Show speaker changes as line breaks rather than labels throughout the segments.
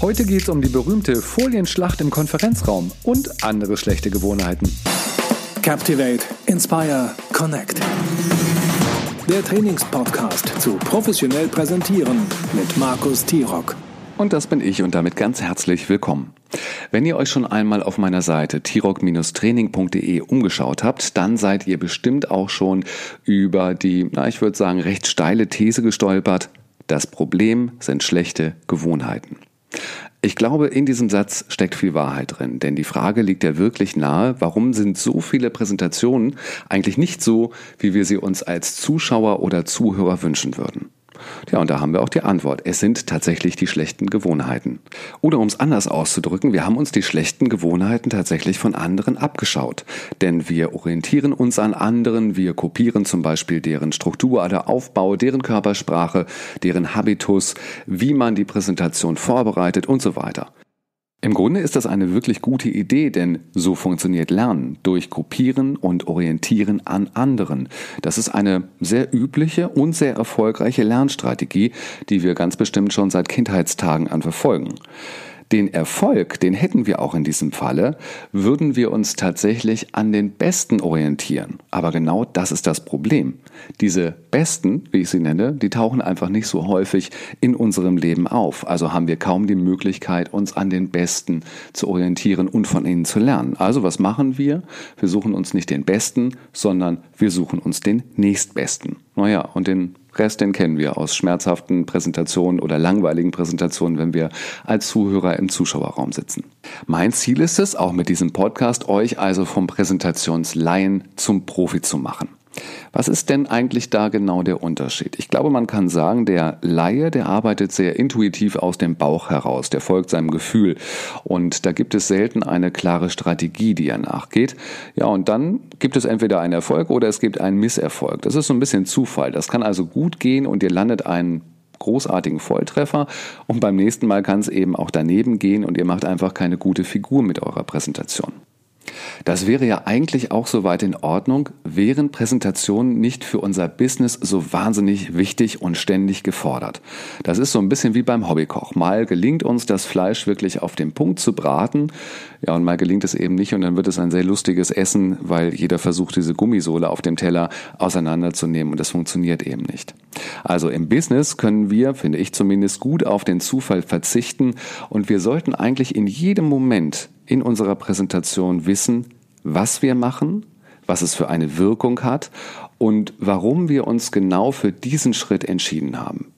Heute geht es um die berühmte Folienschlacht im Konferenzraum und andere schlechte Gewohnheiten.
Captivate, Inspire, Connect. Der Trainingspodcast zu professionell präsentieren mit Markus Tirock.
Und das bin ich und damit ganz herzlich willkommen. Wenn ihr euch schon einmal auf meiner Seite tirock-training.de umgeschaut habt, dann seid ihr bestimmt auch schon über die, na, ich würde sagen, recht steile These gestolpert. Das Problem sind schlechte Gewohnheiten. Ich glaube, in diesem Satz steckt viel Wahrheit drin, denn die Frage liegt ja wirklich nahe, warum sind so viele Präsentationen eigentlich nicht so, wie wir sie uns als Zuschauer oder Zuhörer wünschen würden? Ja, und da haben wir auch die Antwort. Es sind tatsächlich die schlechten Gewohnheiten. Oder um es anders auszudrücken, wir haben uns die schlechten Gewohnheiten tatsächlich von anderen abgeschaut. Denn wir orientieren uns an anderen, wir kopieren zum Beispiel deren Struktur oder Aufbau, deren Körpersprache, deren Habitus, wie man die Präsentation vorbereitet und so weiter. Im Grunde ist das eine wirklich gute Idee, denn so funktioniert Lernen durch Kopieren und Orientieren an anderen. Das ist eine sehr übliche und sehr erfolgreiche Lernstrategie, die wir ganz bestimmt schon seit Kindheitstagen an verfolgen. Den Erfolg, den hätten wir auch in diesem Falle, würden wir uns tatsächlich an den Besten orientieren. Aber genau das ist das Problem. Diese Besten, wie ich sie nenne, die tauchen einfach nicht so häufig in unserem Leben auf. Also haben wir kaum die Möglichkeit, uns an den Besten zu orientieren und von ihnen zu lernen. Also was machen wir? Wir suchen uns nicht den Besten, sondern wir suchen uns den Nächstbesten. Naja, und den Rest, den kennen wir aus schmerzhaften Präsentationen oder langweiligen Präsentationen, wenn wir als Zuhörer im Zuschauerraum sitzen. Mein Ziel ist es, auch mit diesem Podcast euch also vom Präsentationsleihen zum Profi zu machen. Was ist denn eigentlich da genau der Unterschied? Ich glaube, man kann sagen, der Laie, der arbeitet sehr intuitiv aus dem Bauch heraus, der folgt seinem Gefühl und da gibt es selten eine klare Strategie, die er nachgeht. Ja, und dann gibt es entweder einen Erfolg oder es gibt einen Misserfolg. Das ist so ein bisschen Zufall. Das kann also gut gehen und ihr landet einen großartigen Volltreffer und beim nächsten Mal kann es eben auch daneben gehen und ihr macht einfach keine gute Figur mit eurer Präsentation. Das wäre ja eigentlich auch soweit in Ordnung, wären Präsentationen nicht für unser Business so wahnsinnig wichtig und ständig gefordert. Das ist so ein bisschen wie beim Hobbykoch. Mal gelingt uns das Fleisch wirklich auf den Punkt zu braten, ja, und mal gelingt es eben nicht und dann wird es ein sehr lustiges Essen, weil jeder versucht, diese Gummisohle auf dem Teller auseinanderzunehmen und das funktioniert eben nicht. Also im Business können wir, finde ich zumindest, gut auf den Zufall verzichten und wir sollten eigentlich in jedem Moment in unserer Präsentation wissen, was wir machen, was es für eine Wirkung hat und warum wir uns genau für diesen Schritt entschieden haben.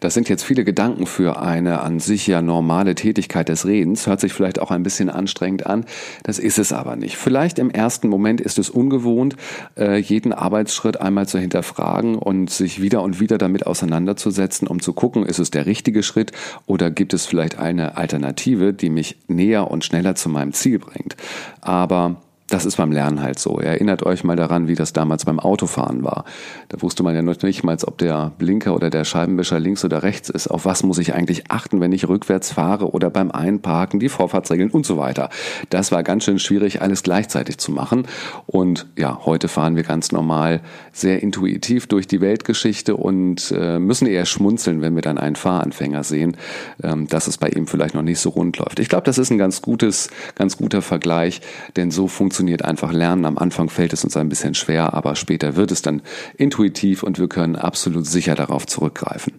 Das sind jetzt viele Gedanken für eine an sich ja normale Tätigkeit des Redens. Hört sich vielleicht auch ein bisschen anstrengend an. Das ist es aber nicht. Vielleicht im ersten Moment ist es ungewohnt, äh, jeden Arbeitsschritt einmal zu hinterfragen und sich wieder und wieder damit auseinanderzusetzen, um zu gucken, ist es der richtige Schritt oder gibt es vielleicht eine Alternative, die mich näher und schneller zu meinem Ziel bringt. Aber das ist beim Lernen halt so. Erinnert euch mal daran, wie das damals beim Autofahren war. Da wusste man ja noch nicht mal, ob der Blinker oder der Scheibenwischer links oder rechts ist. Auf was muss ich eigentlich achten, wenn ich rückwärts fahre oder beim Einparken, die Vorfahrtsregeln und so weiter. Das war ganz schön schwierig, alles gleichzeitig zu machen. Und ja, heute fahren wir ganz normal sehr intuitiv durch die Weltgeschichte und äh, müssen eher schmunzeln, wenn wir dann einen Fahranfänger sehen, ähm, dass es bei ihm vielleicht noch nicht so rund läuft. Ich glaube, das ist ein ganz gutes, ganz guter Vergleich, denn so funktioniert funktioniert einfach Lernen. Am Anfang fällt es uns ein bisschen schwer, aber später wird es dann intuitiv und wir können absolut sicher darauf zurückgreifen.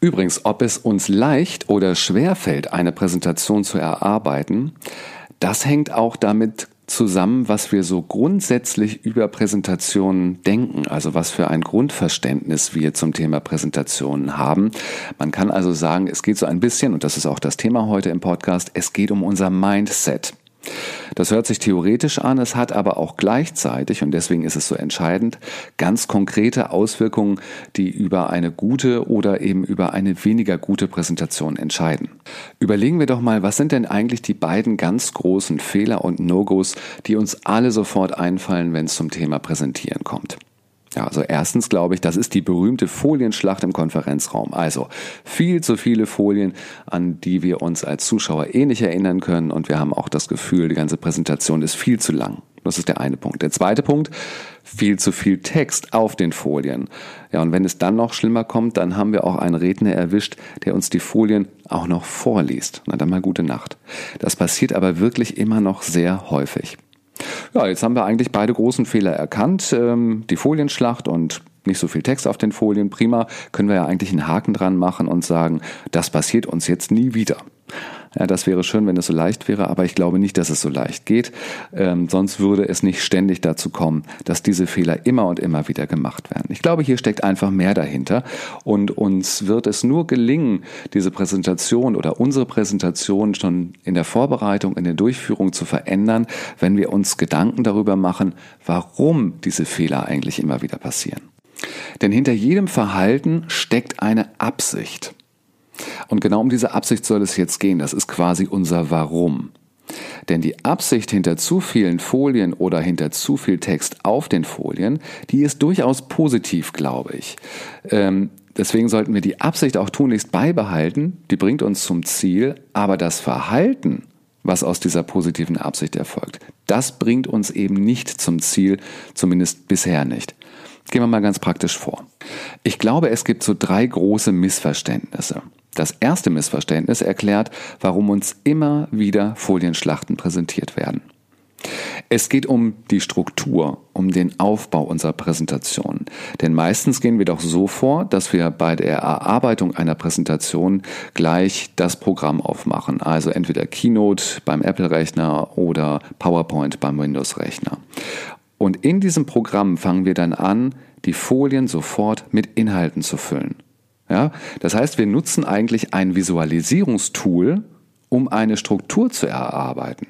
Übrigens, ob es uns leicht oder schwer fällt, eine Präsentation zu erarbeiten, das hängt auch damit zusammen, was wir so grundsätzlich über Präsentationen denken, also was für ein Grundverständnis wir zum Thema Präsentationen haben. Man kann also sagen, es geht so ein bisschen, und das ist auch das Thema heute im Podcast, es geht um unser Mindset. Das hört sich theoretisch an, es hat aber auch gleichzeitig, und deswegen ist es so entscheidend, ganz konkrete Auswirkungen, die über eine gute oder eben über eine weniger gute Präsentation entscheiden. Überlegen wir doch mal, was sind denn eigentlich die beiden ganz großen Fehler und No-Gos, die uns alle sofort einfallen, wenn es zum Thema Präsentieren kommt. Ja, also erstens glaube ich, das ist die berühmte Folienschlacht im Konferenzraum. Also viel zu viele Folien, an die wir uns als Zuschauer eh nicht erinnern können und wir haben auch das Gefühl, die ganze Präsentation ist viel zu lang. Das ist der eine Punkt. Der zweite Punkt, viel zu viel Text auf den Folien. Ja, und wenn es dann noch schlimmer kommt, dann haben wir auch einen Redner erwischt, der uns die Folien auch noch vorliest. Na dann mal gute Nacht. Das passiert aber wirklich immer noch sehr häufig. Ja, jetzt haben wir eigentlich beide großen Fehler erkannt. Ähm, die Folienschlacht und nicht so viel Text auf den Folien. Prima, können wir ja eigentlich einen Haken dran machen und sagen, das passiert uns jetzt nie wieder. Ja, das wäre schön, wenn es so leicht wäre, aber ich glaube nicht, dass es so leicht geht. Ähm, sonst würde es nicht ständig dazu kommen, dass diese Fehler immer und immer wieder gemacht werden. Ich glaube, hier steckt einfach mehr dahinter und uns wird es nur gelingen, diese Präsentation oder unsere Präsentation schon in der Vorbereitung, in der Durchführung zu verändern, wenn wir uns Gedanken darüber machen, warum diese Fehler eigentlich immer wieder passieren. Denn hinter jedem Verhalten steckt eine Absicht. Und genau um diese Absicht soll es jetzt gehen. Das ist quasi unser Warum. Denn die Absicht hinter zu vielen Folien oder hinter zu viel Text auf den Folien, die ist durchaus positiv, glaube ich. Ähm, deswegen sollten wir die Absicht auch tunlichst beibehalten. Die bringt uns zum Ziel. Aber das Verhalten, was aus dieser positiven Absicht erfolgt, das bringt uns eben nicht zum Ziel, zumindest bisher nicht. Gehen wir mal ganz praktisch vor. Ich glaube, es gibt so drei große Missverständnisse. Das erste Missverständnis erklärt, warum uns immer wieder Folienschlachten präsentiert werden. Es geht um die Struktur, um den Aufbau unserer Präsentation. Denn meistens gehen wir doch so vor, dass wir bei der Erarbeitung einer Präsentation gleich das Programm aufmachen. Also entweder Keynote beim Apple-Rechner oder PowerPoint beim Windows-Rechner. Und in diesem Programm fangen wir dann an, die Folien sofort mit Inhalten zu füllen. Ja, das heißt, wir nutzen eigentlich ein Visualisierungstool, um eine Struktur zu erarbeiten.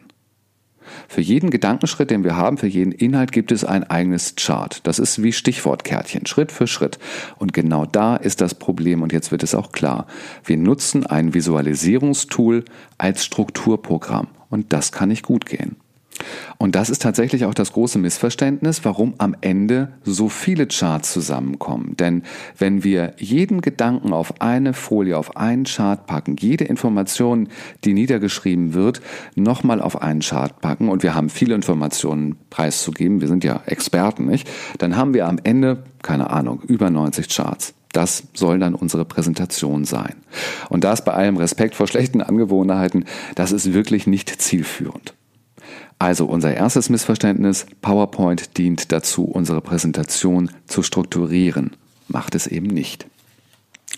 Für jeden Gedankenschritt, den wir haben, für jeden Inhalt gibt es ein eigenes Chart. Das ist wie Stichwortkärtchen, Schritt für Schritt. Und genau da ist das Problem und jetzt wird es auch klar. Wir nutzen ein Visualisierungstool als Strukturprogramm und das kann nicht gut gehen. Und das ist tatsächlich auch das große Missverständnis, warum am Ende so viele Charts zusammenkommen. Denn wenn wir jeden Gedanken auf eine Folie, auf einen Chart packen, jede Information, die niedergeschrieben wird, nochmal auf einen Chart packen und wir haben viele Informationen preiszugeben, wir sind ja Experten, nicht? Dann haben wir am Ende, keine Ahnung, über 90 Charts. Das soll dann unsere Präsentation sein. Und das bei allem Respekt vor schlechten Angewohnheiten, das ist wirklich nicht zielführend. Also unser erstes Missverständnis, PowerPoint dient dazu, unsere Präsentation zu strukturieren. Macht es eben nicht.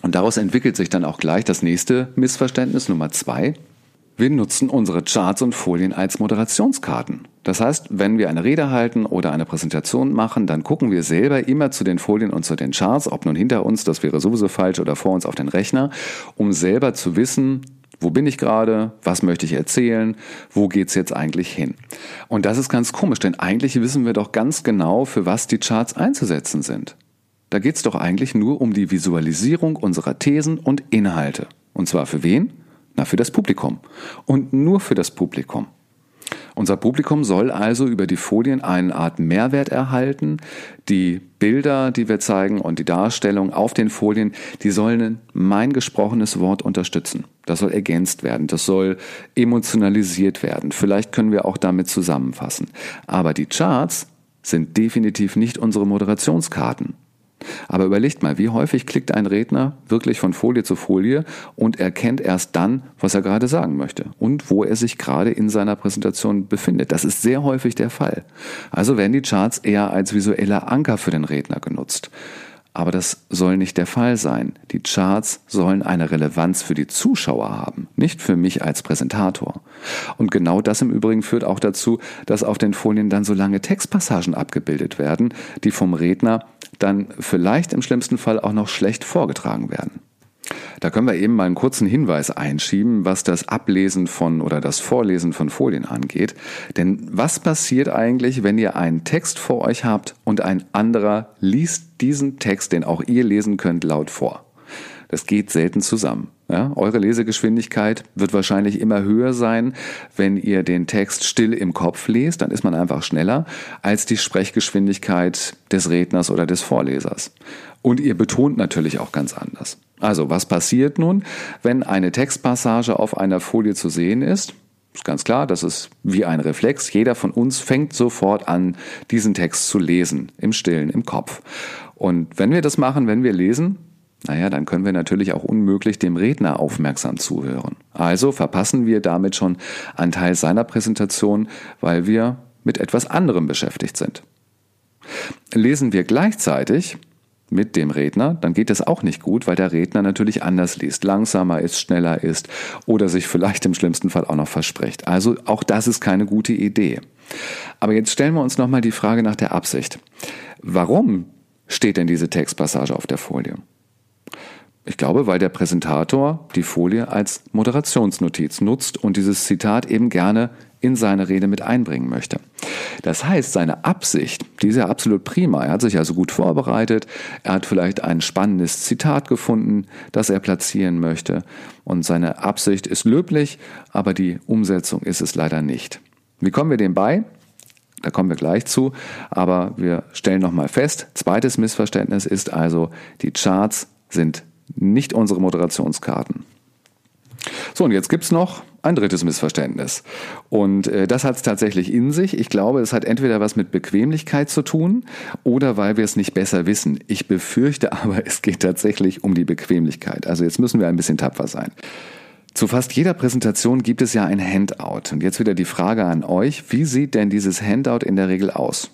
Und daraus entwickelt sich dann auch gleich das nächste Missverständnis Nummer zwei. Wir nutzen unsere Charts und Folien als Moderationskarten. Das heißt, wenn wir eine Rede halten oder eine Präsentation machen, dann gucken wir selber immer zu den Folien und zu den Charts, ob nun hinter uns, das wäre sowieso falsch, oder vor uns auf den Rechner, um selber zu wissen, wo bin ich gerade? Was möchte ich erzählen? Wo geht's jetzt eigentlich hin? Und das ist ganz komisch, denn eigentlich wissen wir doch ganz genau, für was die Charts einzusetzen sind. Da geht's doch eigentlich nur um die Visualisierung unserer Thesen und Inhalte. Und zwar für wen? Na, für das Publikum. Und nur für das Publikum. Unser Publikum soll also über die Folien eine Art Mehrwert erhalten. Die Bilder, die wir zeigen und die Darstellung auf den Folien, die sollen mein gesprochenes Wort unterstützen. Das soll ergänzt werden, das soll emotionalisiert werden. Vielleicht können wir auch damit zusammenfassen. Aber die Charts sind definitiv nicht unsere Moderationskarten. Aber überlegt mal, wie häufig klickt ein Redner wirklich von Folie zu Folie und erkennt erst dann, was er gerade sagen möchte und wo er sich gerade in seiner Präsentation befindet. Das ist sehr häufig der Fall. Also werden die Charts eher als visueller Anker für den Redner genutzt. Aber das soll nicht der Fall sein. Die Charts sollen eine Relevanz für die Zuschauer haben, nicht für mich als Präsentator. Und genau das im Übrigen führt auch dazu, dass auf den Folien dann so lange Textpassagen abgebildet werden, die vom Redner dann vielleicht im schlimmsten Fall auch noch schlecht vorgetragen werden. Da können wir eben mal einen kurzen Hinweis einschieben, was das Ablesen von oder das Vorlesen von Folien angeht. Denn was passiert eigentlich, wenn ihr einen Text vor euch habt und ein anderer liest diesen Text, den auch ihr lesen könnt, laut vor? Das geht selten zusammen. Ja, eure Lesegeschwindigkeit wird wahrscheinlich immer höher sein, wenn ihr den Text still im Kopf lest, dann ist man einfach schneller als die Sprechgeschwindigkeit des Redners oder des Vorlesers. Und ihr betont natürlich auch ganz anders. Also, was passiert nun, wenn eine Textpassage auf einer Folie zu sehen ist? Ist ganz klar, das ist wie ein Reflex. Jeder von uns fängt sofort an, diesen Text zu lesen, im Stillen, im Kopf. Und wenn wir das machen, wenn wir lesen, naja, dann können wir natürlich auch unmöglich dem Redner aufmerksam zuhören. Also verpassen wir damit schon einen Teil seiner Präsentation, weil wir mit etwas anderem beschäftigt sind. Lesen wir gleichzeitig mit dem Redner, dann geht das auch nicht gut, weil der Redner natürlich anders liest, langsamer ist, schneller ist oder sich vielleicht im schlimmsten Fall auch noch verspricht. Also auch das ist keine gute Idee. Aber jetzt stellen wir uns nochmal die Frage nach der Absicht. Warum steht denn diese Textpassage auf der Folie? Ich glaube, weil der Präsentator die Folie als Moderationsnotiz nutzt und dieses Zitat eben gerne in seine Rede mit einbringen möchte. Das heißt, seine Absicht, die ist ja absolut prima. Er hat sich also gut vorbereitet, er hat vielleicht ein spannendes Zitat gefunden, das er platzieren möchte und seine Absicht ist löblich, aber die Umsetzung ist es leider nicht. Wie kommen wir dem bei? Da kommen wir gleich zu, aber wir stellen nochmal fest, zweites Missverständnis ist also, die Charts sind nicht unsere Moderationskarten. So, und jetzt gibt's noch ein drittes Missverständnis. Und äh, das hat es tatsächlich in sich. Ich glaube, es hat entweder was mit Bequemlichkeit zu tun oder weil wir es nicht besser wissen. Ich befürchte aber, es geht tatsächlich um die Bequemlichkeit. Also jetzt müssen wir ein bisschen tapfer sein. Zu fast jeder Präsentation gibt es ja ein Handout. Und jetzt wieder die Frage an euch, wie sieht denn dieses Handout in der Regel aus?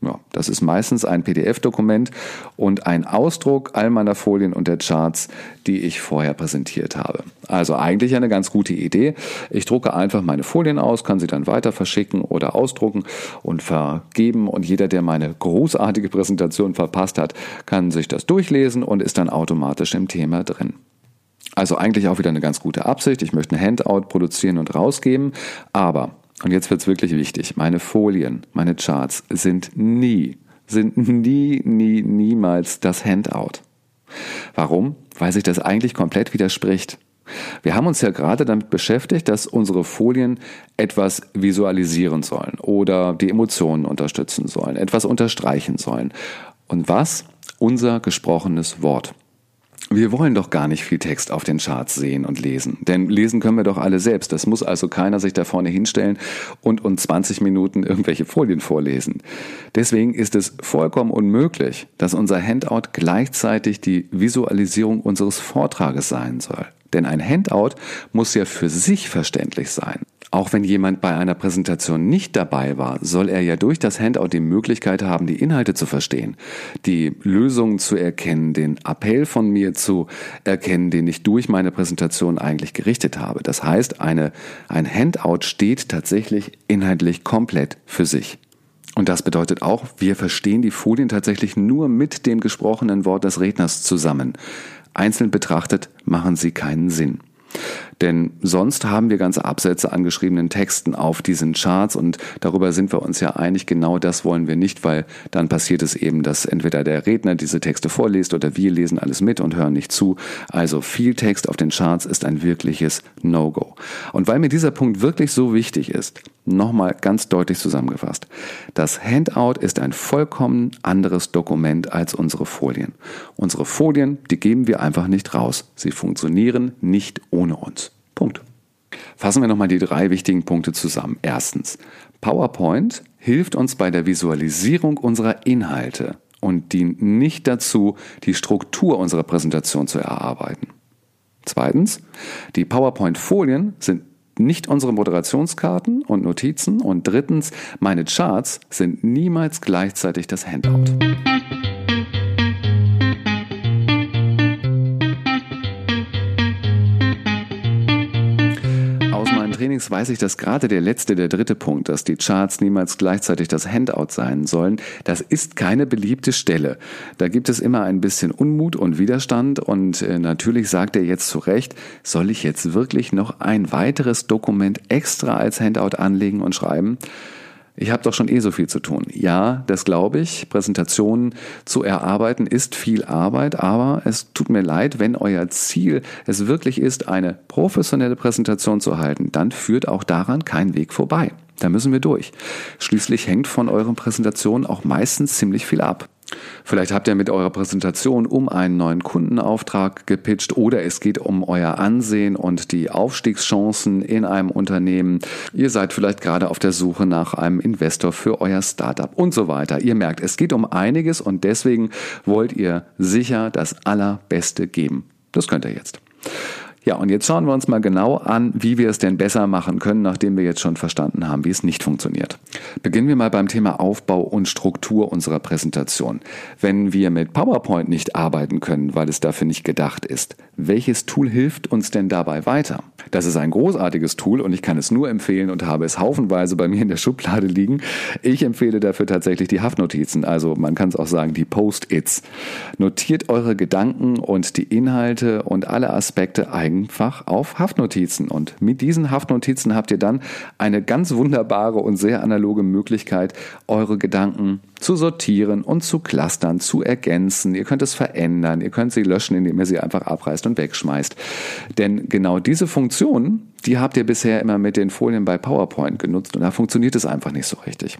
Ja, das ist meistens ein PDF-Dokument und ein Ausdruck all meiner Folien und der Charts, die ich vorher präsentiert habe. Also eigentlich eine ganz gute Idee. Ich drucke einfach meine Folien aus, kann sie dann weiter verschicken oder ausdrucken und vergeben und jeder, der meine großartige Präsentation verpasst hat, kann sich das durchlesen und ist dann automatisch im Thema drin. Also eigentlich auch wieder eine ganz gute Absicht. Ich möchte ein Handout produzieren und rausgeben, aber und jetzt wird's wirklich wichtig, meine Folien, meine Charts sind nie, sind nie, nie, niemals das Handout. Warum? Weil sich das eigentlich komplett widerspricht. Wir haben uns ja gerade damit beschäftigt, dass unsere Folien etwas visualisieren sollen oder die Emotionen unterstützen sollen, etwas unterstreichen sollen. Und was? Unser gesprochenes Wort. Wir wollen doch gar nicht viel Text auf den Charts sehen und lesen. Denn lesen können wir doch alle selbst. Das muss also keiner sich da vorne hinstellen und uns 20 Minuten irgendwelche Folien vorlesen. Deswegen ist es vollkommen unmöglich, dass unser Handout gleichzeitig die Visualisierung unseres Vortrages sein soll. Denn ein Handout muss ja für sich verständlich sein. Auch wenn jemand bei einer Präsentation nicht dabei war, soll er ja durch das Handout die Möglichkeit haben, die Inhalte zu verstehen, die Lösungen zu erkennen, den Appell von mir zu erkennen, den ich durch meine Präsentation eigentlich gerichtet habe. Das heißt, eine, ein Handout steht tatsächlich inhaltlich komplett für sich. Und das bedeutet auch, wir verstehen die Folien tatsächlich nur mit dem gesprochenen Wort des Redners zusammen. Einzeln betrachtet machen sie keinen Sinn. Denn sonst haben wir ganze Absätze an geschriebenen Texten auf diesen Charts und darüber sind wir uns ja einig, genau das wollen wir nicht, weil dann passiert es eben, dass entweder der Redner diese Texte vorliest oder wir lesen alles mit und hören nicht zu. Also viel Text auf den Charts ist ein wirkliches No-Go. Und weil mir dieser Punkt wirklich so wichtig ist, nochmal ganz deutlich zusammengefasst. Das Handout ist ein vollkommen anderes Dokument als unsere Folien. Unsere Folien, die geben wir einfach nicht raus. Sie funktionieren nicht ohne uns. Punkt. Fassen wir nochmal die drei wichtigen Punkte zusammen. Erstens, PowerPoint hilft uns bei der Visualisierung unserer Inhalte und dient nicht dazu, die Struktur unserer Präsentation zu erarbeiten. Zweitens, die PowerPoint-Folien sind nicht unsere Moderationskarten und Notizen. Und drittens, meine Charts sind niemals gleichzeitig das Handout. Trainings weiß ich, dass gerade der letzte, der dritte Punkt, dass die Charts niemals gleichzeitig das Handout sein sollen, das ist keine beliebte Stelle. Da gibt es immer ein bisschen Unmut und Widerstand und äh, natürlich sagt er jetzt zu Recht, soll ich jetzt wirklich noch ein weiteres Dokument extra als Handout anlegen und schreiben? Ich habe doch schon eh so viel zu tun. Ja, das glaube ich. Präsentationen zu erarbeiten ist viel Arbeit, aber es tut mir leid, wenn euer Ziel es wirklich ist, eine professionelle Präsentation zu halten, dann führt auch daran kein Weg vorbei. Da müssen wir durch. Schließlich hängt von euren Präsentationen auch meistens ziemlich viel ab. Vielleicht habt ihr mit eurer Präsentation um einen neuen Kundenauftrag gepitcht oder es geht um euer Ansehen und die Aufstiegschancen in einem Unternehmen. Ihr seid vielleicht gerade auf der Suche nach einem Investor für euer Startup und so weiter. Ihr merkt, es geht um einiges und deswegen wollt ihr sicher das Allerbeste geben. Das könnt ihr jetzt. Ja, und jetzt schauen wir uns mal genau an, wie wir es denn besser machen können, nachdem wir jetzt schon verstanden haben, wie es nicht funktioniert. Beginnen wir mal beim Thema Aufbau und Struktur unserer Präsentation. Wenn wir mit PowerPoint nicht arbeiten können, weil es dafür nicht gedacht ist, welches Tool hilft uns denn dabei weiter? Das ist ein großartiges Tool und ich kann es nur empfehlen und habe es haufenweise bei mir in der Schublade liegen. Ich empfehle dafür tatsächlich die Haftnotizen, also man kann es auch sagen die Post-its. Notiert eure Gedanken und die Inhalte und alle Aspekte einfach auf Haftnotizen. Und mit diesen Haftnotizen habt ihr dann eine ganz wunderbare und sehr analoge Möglichkeit, eure Gedanken sortieren und zu clustern, zu ergänzen. Ihr könnt es verändern, ihr könnt sie löschen, indem ihr sie einfach abreißt und wegschmeißt. Denn genau diese Funktion, die habt ihr bisher immer mit den Folien bei PowerPoint genutzt und da funktioniert es einfach nicht so richtig.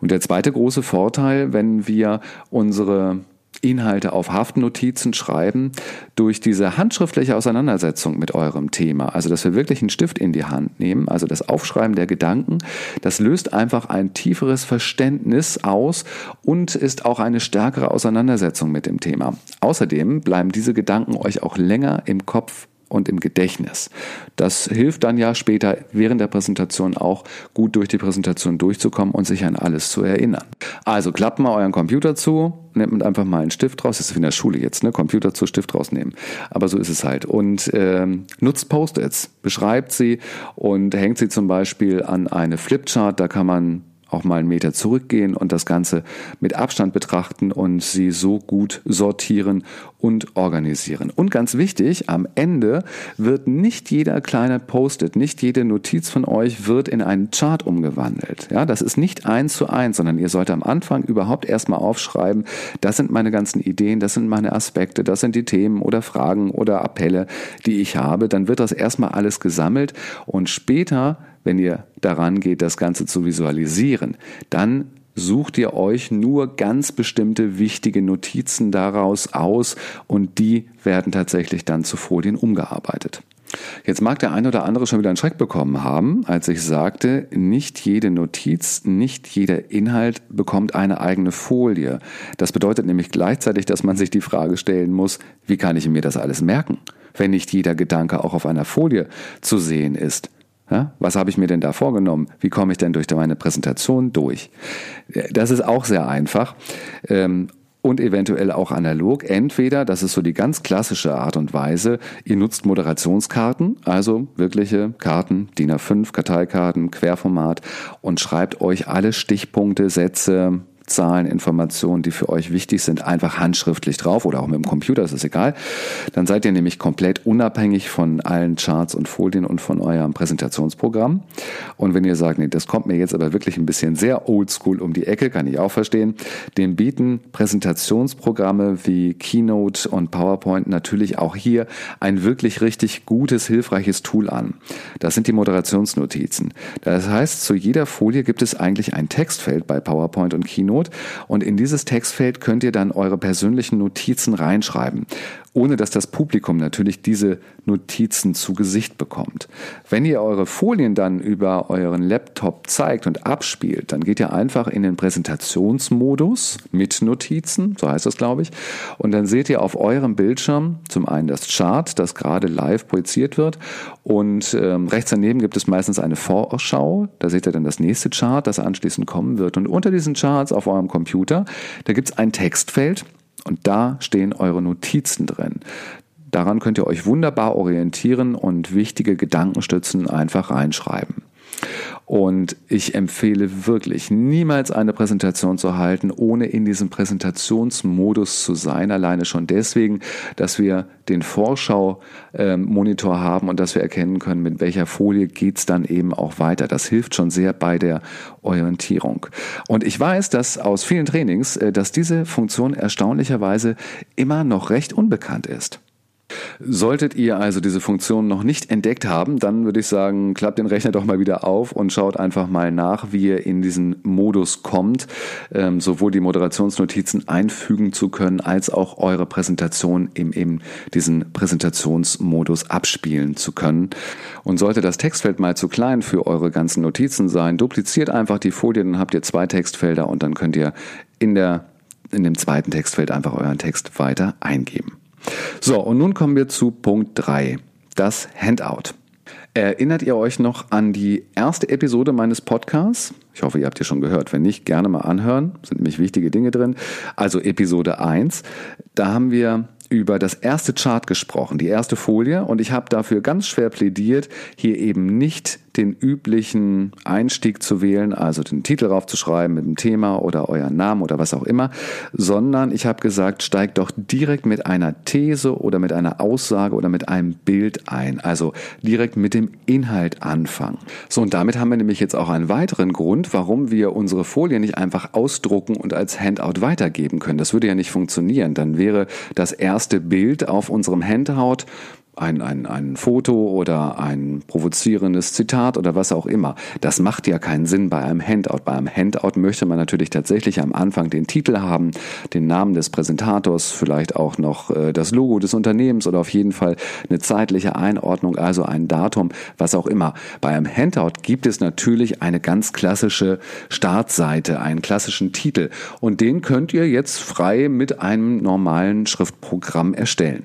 Und der zweite große Vorteil, wenn wir unsere Inhalte auf Haftnotizen schreiben durch diese handschriftliche Auseinandersetzung mit eurem Thema. Also, dass wir wirklich einen Stift in die Hand nehmen, also das Aufschreiben der Gedanken, das löst einfach ein tieferes Verständnis aus und ist auch eine stärkere Auseinandersetzung mit dem Thema. Außerdem bleiben diese Gedanken euch auch länger im Kopf und im Gedächtnis. Das hilft dann ja später während der Präsentation auch gut durch die Präsentation durchzukommen und sich an alles zu erinnern. Also klappt mal euren Computer zu, nehmt einfach mal einen Stift raus. Das ist wie in der Schule jetzt, ne? Computer zu Stift rausnehmen. Aber so ist es halt. Und ähm, nutzt Post-its, beschreibt sie und hängt sie zum Beispiel an eine Flipchart. Da kann man auch mal einen Meter zurückgehen und das Ganze mit Abstand betrachten und sie so gut sortieren und organisieren. Und ganz wichtig, am Ende wird nicht jeder kleine Post-it, nicht jede Notiz von euch wird in einen Chart umgewandelt. Ja, das ist nicht eins zu eins, sondern ihr sollt am Anfang überhaupt erstmal aufschreiben, das sind meine ganzen Ideen, das sind meine Aspekte, das sind die Themen oder Fragen oder Appelle, die ich habe. Dann wird das erstmal alles gesammelt und später wenn ihr daran geht, das Ganze zu visualisieren, dann sucht ihr euch nur ganz bestimmte wichtige Notizen daraus aus und die werden tatsächlich dann zu Folien umgearbeitet. Jetzt mag der eine oder andere schon wieder einen Schreck bekommen haben, als ich sagte, nicht jede Notiz, nicht jeder Inhalt bekommt eine eigene Folie. Das bedeutet nämlich gleichzeitig, dass man sich die Frage stellen muss, wie kann ich mir das alles merken, wenn nicht jeder Gedanke auch auf einer Folie zu sehen ist. Ja, was habe ich mir denn da vorgenommen? Wie komme ich denn durch meine Präsentation durch? Das ist auch sehr einfach. Ähm, und eventuell auch analog. Entweder, das ist so die ganz klassische Art und Weise, ihr nutzt Moderationskarten, also wirkliche Karten, DIN A5, Karteikarten, Querformat und schreibt euch alle Stichpunkte, Sätze, Zahlen, Informationen, die für euch wichtig sind, einfach handschriftlich drauf oder auch mit dem Computer, das ist egal. Dann seid ihr nämlich komplett unabhängig von allen Charts und Folien und von eurem Präsentationsprogramm. Und wenn ihr sagt, nee, das kommt mir jetzt aber wirklich ein bisschen sehr oldschool um die Ecke, kann ich auch verstehen, dem bieten Präsentationsprogramme wie Keynote und PowerPoint natürlich auch hier ein wirklich richtig gutes, hilfreiches Tool an. Das sind die Moderationsnotizen. Das heißt, zu jeder Folie gibt es eigentlich ein Textfeld bei PowerPoint und Keynote Not. Und in dieses Textfeld könnt ihr dann eure persönlichen Notizen reinschreiben, ohne dass das Publikum natürlich diese Notizen zu Gesicht bekommt. Wenn ihr eure Folien dann über euren Laptop zeigt und abspielt, dann geht ihr einfach in den Präsentationsmodus mit Notizen, so heißt das glaube ich, und dann seht ihr auf eurem Bildschirm zum einen das Chart, das gerade live projiziert wird und ähm, rechts daneben gibt es meistens eine Vorschau, da seht ihr dann das nächste Chart, das anschließend kommen wird und unter diesen Charts auf eurem Computer, da gibt es ein Textfeld und da stehen eure Notizen drin. Daran könnt ihr euch wunderbar orientieren und wichtige Gedankenstützen einfach reinschreiben. Und ich empfehle wirklich, niemals eine Präsentation zu halten, ohne in diesem Präsentationsmodus zu sein. Alleine schon deswegen, dass wir den Vorschau-Monitor haben und dass wir erkennen können, mit welcher Folie geht's dann eben auch weiter. Das hilft schon sehr bei der Orientierung. Und ich weiß, dass aus vielen Trainings, äh, dass diese Funktion erstaunlicherweise immer noch recht unbekannt ist. Solltet ihr also diese Funktion noch nicht entdeckt haben, dann würde ich sagen, klappt den Rechner doch mal wieder auf und schaut einfach mal nach, wie ihr in diesen Modus kommt, ähm, sowohl die Moderationsnotizen einfügen zu können, als auch eure Präsentation im eben diesen Präsentationsmodus abspielen zu können. Und sollte das Textfeld mal zu klein für eure ganzen Notizen sein, dupliziert einfach die Folie, dann habt ihr zwei Textfelder und dann könnt ihr in der in dem zweiten Textfeld einfach euren Text weiter eingeben. So, und nun kommen wir zu Punkt 3, das Handout. Erinnert ihr euch noch an die erste Episode meines Podcasts? Ich hoffe, ihr habt ihr schon gehört. Wenn nicht, gerne mal anhören. Sind nämlich wichtige Dinge drin. Also Episode 1. Da haben wir über das erste Chart gesprochen, die erste Folie. Und ich habe dafür ganz schwer plädiert, hier eben nicht den üblichen Einstieg zu wählen, also den Titel raufzuschreiben mit dem Thema oder euren Namen oder was auch immer, sondern ich habe gesagt, steigt doch direkt mit einer These oder mit einer Aussage oder mit einem Bild ein, also direkt mit dem Inhalt anfangen. So, und damit haben wir nämlich jetzt auch einen weiteren Grund, warum wir unsere Folie nicht einfach ausdrucken und als Handout weitergeben können. Das würde ja nicht funktionieren. Dann wäre das erste Bild auf unserem Handout ein, ein, ein Foto oder ein provozierendes Zitat oder was auch immer. Das macht ja keinen Sinn bei einem Handout. Bei einem Handout möchte man natürlich tatsächlich am Anfang den Titel haben, den Namen des Präsentators, vielleicht auch noch äh, das Logo des Unternehmens oder auf jeden Fall eine zeitliche Einordnung, also ein Datum, was auch immer. Bei einem Handout gibt es natürlich eine ganz klassische Startseite, einen klassischen Titel und den könnt ihr jetzt frei mit einem normalen Schriftprogramm erstellen.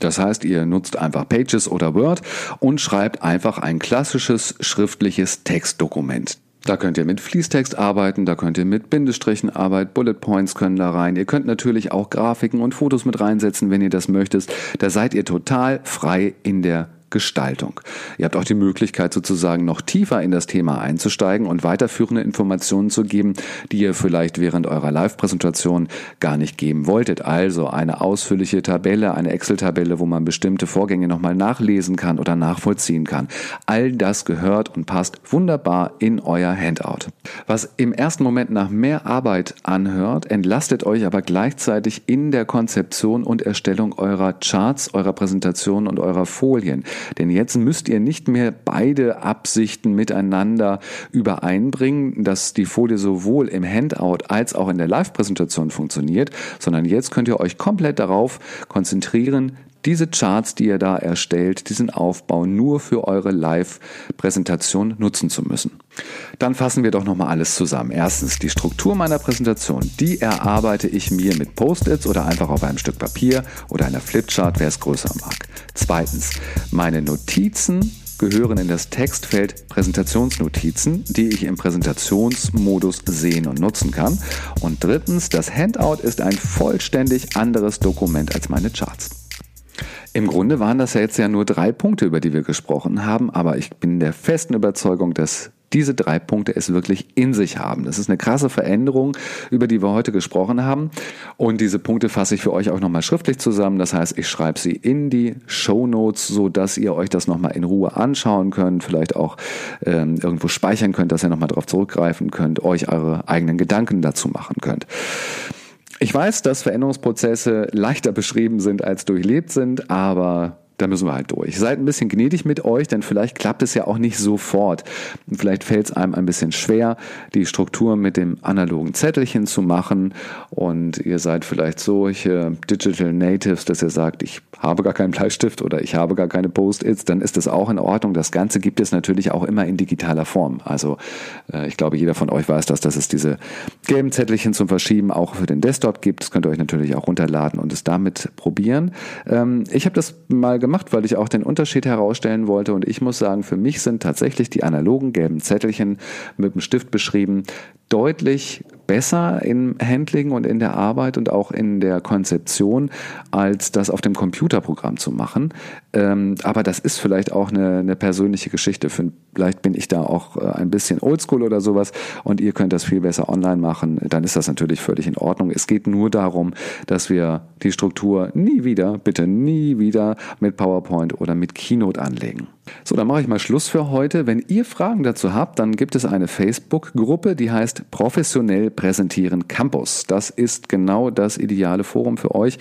Das heißt, ihr nutzt einfach Pages oder Word und schreibt einfach ein klassisches schriftliches Textdokument. Da könnt ihr mit Fließtext arbeiten, da könnt ihr mit Bindestrichen arbeiten, Bullet Points können da rein. Ihr könnt natürlich auch Grafiken und Fotos mit reinsetzen, wenn ihr das möchtet. Da seid ihr total frei in der Gestaltung. Ihr habt auch die Möglichkeit sozusagen noch tiefer in das Thema einzusteigen und weiterführende Informationen zu geben, die ihr vielleicht während eurer Live-Präsentation gar nicht geben wolltet. Also eine ausführliche Tabelle, eine Excel-Tabelle, wo man bestimmte Vorgänge nochmal nachlesen kann oder nachvollziehen kann. All das gehört und passt wunderbar in euer Handout. Was im ersten Moment nach mehr Arbeit anhört, entlastet euch aber gleichzeitig in der Konzeption und Erstellung eurer Charts, eurer Präsentation und eurer Folien. Denn jetzt müsst ihr nicht mehr beide Absichten miteinander übereinbringen, dass die Folie sowohl im Handout als auch in der Live-Präsentation funktioniert, sondern jetzt könnt ihr euch komplett darauf konzentrieren, diese Charts, die ihr da erstellt, diesen Aufbau nur für eure Live-Präsentation nutzen zu müssen. Dann fassen wir doch nochmal alles zusammen. Erstens, die Struktur meiner Präsentation, die erarbeite ich mir mit Post-its oder einfach auf einem Stück Papier oder einer Flipchart, wer es größer mag. Zweitens, meine Notizen gehören in das Textfeld Präsentationsnotizen, die ich im Präsentationsmodus sehen und nutzen kann. Und drittens, das Handout ist ein vollständig anderes Dokument als meine Charts. Im Grunde waren das ja jetzt ja nur drei Punkte, über die wir gesprochen haben, aber ich bin der festen Überzeugung, dass diese drei Punkte es wirklich in sich haben. Das ist eine krasse Veränderung, über die wir heute gesprochen haben. Und diese Punkte fasse ich für euch auch nochmal schriftlich zusammen. Das heißt, ich schreibe sie in die Show Notes, so dass ihr euch das nochmal in Ruhe anschauen könnt, vielleicht auch ähm, irgendwo speichern könnt, dass ihr nochmal darauf zurückgreifen könnt, euch eure eigenen Gedanken dazu machen könnt. Ich weiß, dass Veränderungsprozesse leichter beschrieben sind als durchlebt sind, aber da müssen wir halt durch. Seid ein bisschen gnädig mit euch, denn vielleicht klappt es ja auch nicht sofort. Vielleicht fällt es einem ein bisschen schwer, die Struktur mit dem analogen Zettelchen zu machen und ihr seid vielleicht solche Digital Natives, dass ihr sagt, ich habe gar keinen Bleistift oder ich habe gar keine Post-its, dann ist das auch in Ordnung. Das Ganze gibt es natürlich auch immer in digitaler Form. Also äh, ich glaube, jeder von euch weiß das, dass es diese gelben Zettelchen zum Verschieben auch für den Desktop gibt. Das könnt ihr euch natürlich auch runterladen und es damit probieren. Ähm, ich habe das mal gemacht gemacht, weil ich auch den Unterschied herausstellen wollte. Und ich muss sagen, für mich sind tatsächlich die analogen gelben Zettelchen mit dem Stift beschrieben deutlich besser im Handling und in der Arbeit und auch in der Konzeption, als das auf dem Computerprogramm zu machen. Ähm, aber das ist vielleicht auch eine, eine persönliche Geschichte. Vielleicht bin ich da auch äh, ein bisschen oldschool oder sowas und ihr könnt das viel besser online machen. Dann ist das natürlich völlig in Ordnung. Es geht nur darum, dass wir die Struktur nie wieder, bitte nie wieder mit PowerPoint oder mit Keynote anlegen. So, dann mache ich mal Schluss für heute. Wenn ihr Fragen dazu habt, dann gibt es eine Facebook-Gruppe, die heißt heißt Professionell Präsentieren Campus. Das ist genau das ideale Forum für euch,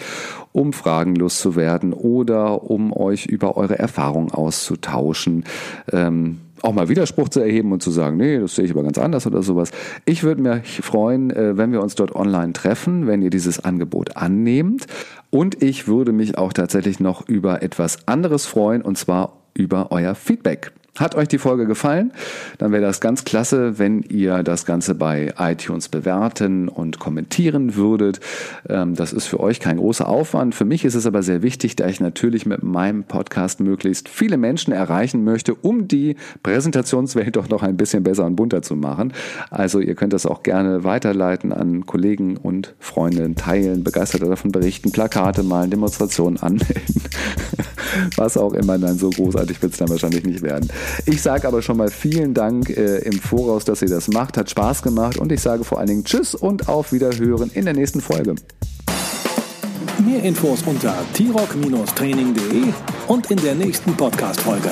um fragenlos zu werden oder um euch über eure Erfahrungen auszutauschen. Ähm, auch mal Widerspruch zu erheben und zu sagen, nee, das sehe ich aber ganz anders oder sowas. Ich würde mich freuen, äh, wenn wir uns dort online treffen, wenn ihr dieses Angebot annehmt. Und ich würde mich auch tatsächlich noch über etwas anderes freuen, und zwar über euer Feedback. Hat euch die Folge gefallen? Dann wäre das ganz klasse, wenn ihr das Ganze bei iTunes bewerten und kommentieren würdet. Ähm, das ist für euch kein großer Aufwand. Für mich ist es aber sehr wichtig, da ich natürlich mit meinem Podcast möglichst viele Menschen erreichen möchte, um die Präsentationswelt doch noch ein bisschen besser und bunter zu machen. Also ihr könnt das auch gerne weiterleiten an Kollegen und Freunde, teilen, begeistert davon berichten, Plakate malen, Demonstrationen anmelden. Was auch immer dann so großartig wird es dann wahrscheinlich nicht werden. Ich sage aber schon mal vielen Dank äh, im Voraus, dass ihr das macht. Hat Spaß gemacht und ich sage vor allen Dingen Tschüss und auf Wiederhören in der nächsten Folge.
Mehr Infos unter t-rock-training.de und in der nächsten Podcast-Folge.